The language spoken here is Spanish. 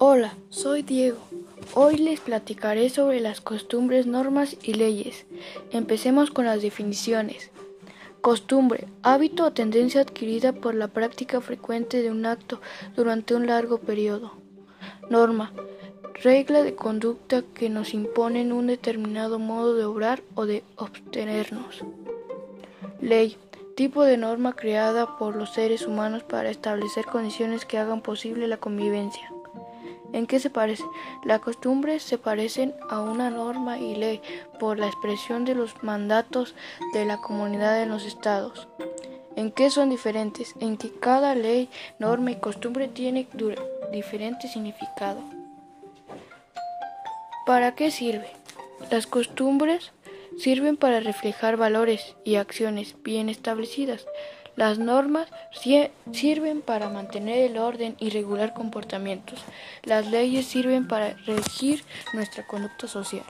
Hola, soy Diego. Hoy les platicaré sobre las costumbres, normas y leyes. Empecemos con las definiciones. Costumbre, hábito o tendencia adquirida por la práctica frecuente de un acto durante un largo periodo. Norma, regla de conducta que nos imponen un determinado modo de obrar o de obtenernos. Ley, tipo de norma creada por los seres humanos para establecer condiciones que hagan posible la convivencia. ¿En qué se parece? Las costumbres se parecen a una norma y ley por la expresión de los mandatos de la comunidad en los estados. ¿En qué son diferentes? En que cada ley, norma y costumbre tiene diferente significado. ¿Para qué sirve? Las costumbres sirven para reflejar valores y acciones bien establecidas. Las normas sirven para mantener el orden y regular comportamientos. Las leyes sirven para regir nuestra conducta social.